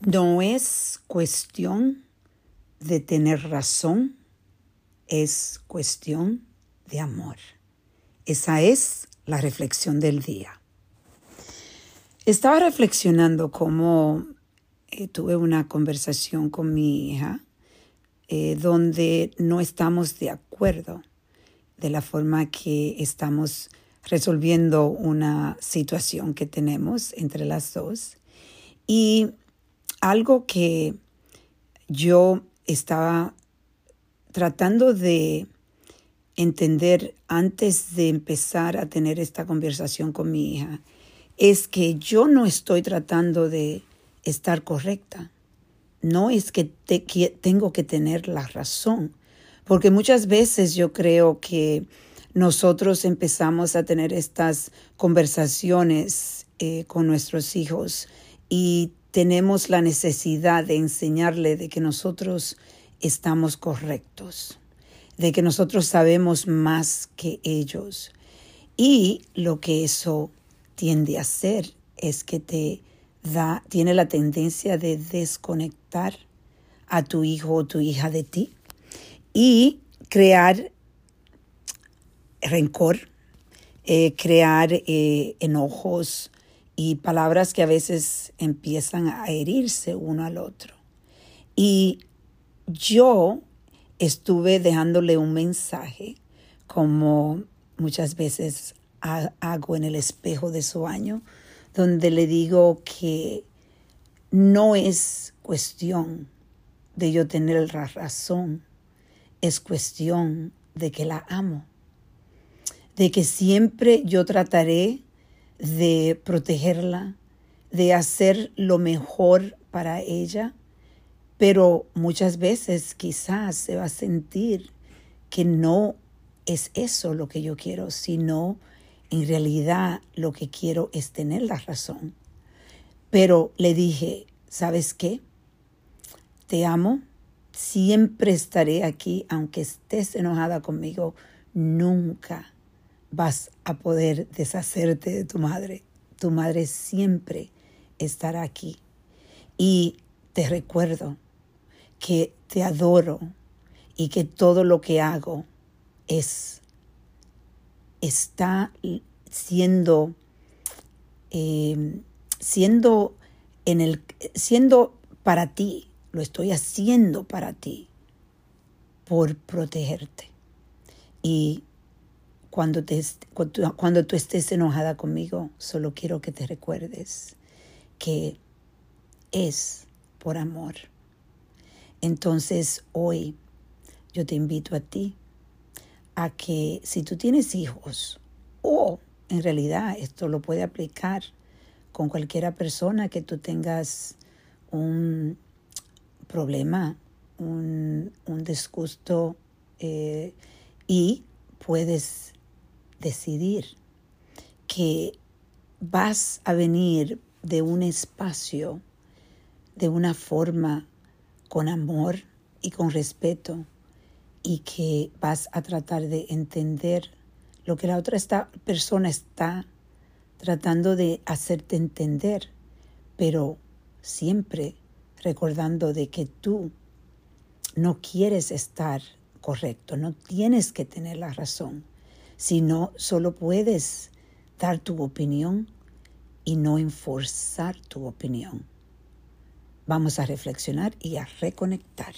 No es cuestión de tener razón, es cuestión de amor. Esa es la reflexión del día. Estaba reflexionando cómo eh, tuve una conversación con mi hija eh, donde no estamos de acuerdo de la forma que estamos resolviendo una situación que tenemos entre las dos. Y algo que yo estaba tratando de entender antes de empezar a tener esta conversación con mi hija es que yo no estoy tratando de estar correcta. No es que, tengo que tener la razón, porque muchas veces yo creo que nosotros empezamos a tener estas conversaciones eh, con nuestros hijos y tenemos la necesidad de enseñarle de que nosotros estamos correctos, de que nosotros sabemos más que ellos. Y lo que eso tiende a hacer es que te da, tiene la tendencia de desconectar a tu hijo o tu hija de ti y crear rencor, eh, crear eh, enojos, y palabras que a veces empiezan a herirse uno al otro. Y yo estuve dejándole un mensaje, como muchas veces hago en el espejo de su año, donde le digo que no es cuestión de yo tener la razón, es cuestión de que la amo, de que siempre yo trataré de protegerla, de hacer lo mejor para ella, pero muchas veces quizás se va a sentir que no es eso lo que yo quiero, sino en realidad lo que quiero es tener la razón. Pero le dije, ¿sabes qué? Te amo, siempre estaré aquí, aunque estés enojada conmigo, nunca vas a poder deshacerte de tu madre. Tu madre siempre estará aquí. Y te recuerdo que te adoro y que todo lo que hago es está siendo em, siendo en el siendo para ti lo estoy haciendo para ti por protegerte y cuando, te, cuando tú estés enojada conmigo, solo quiero que te recuerdes que es por amor. Entonces hoy yo te invito a ti a que si tú tienes hijos o en realidad esto lo puede aplicar con cualquiera persona que tú tengas un problema, un, disgusto eh, y puedes decidir que vas a venir de un espacio, de una forma con amor y con respeto y que vas a tratar de entender lo que la otra persona está tratando de hacerte entender, pero siempre recordando de que tú no quieres estar correcto, no tienes que tener la razón sino solo puedes dar tu opinión y no enforzar tu opinión. Vamos a reflexionar y a reconectar.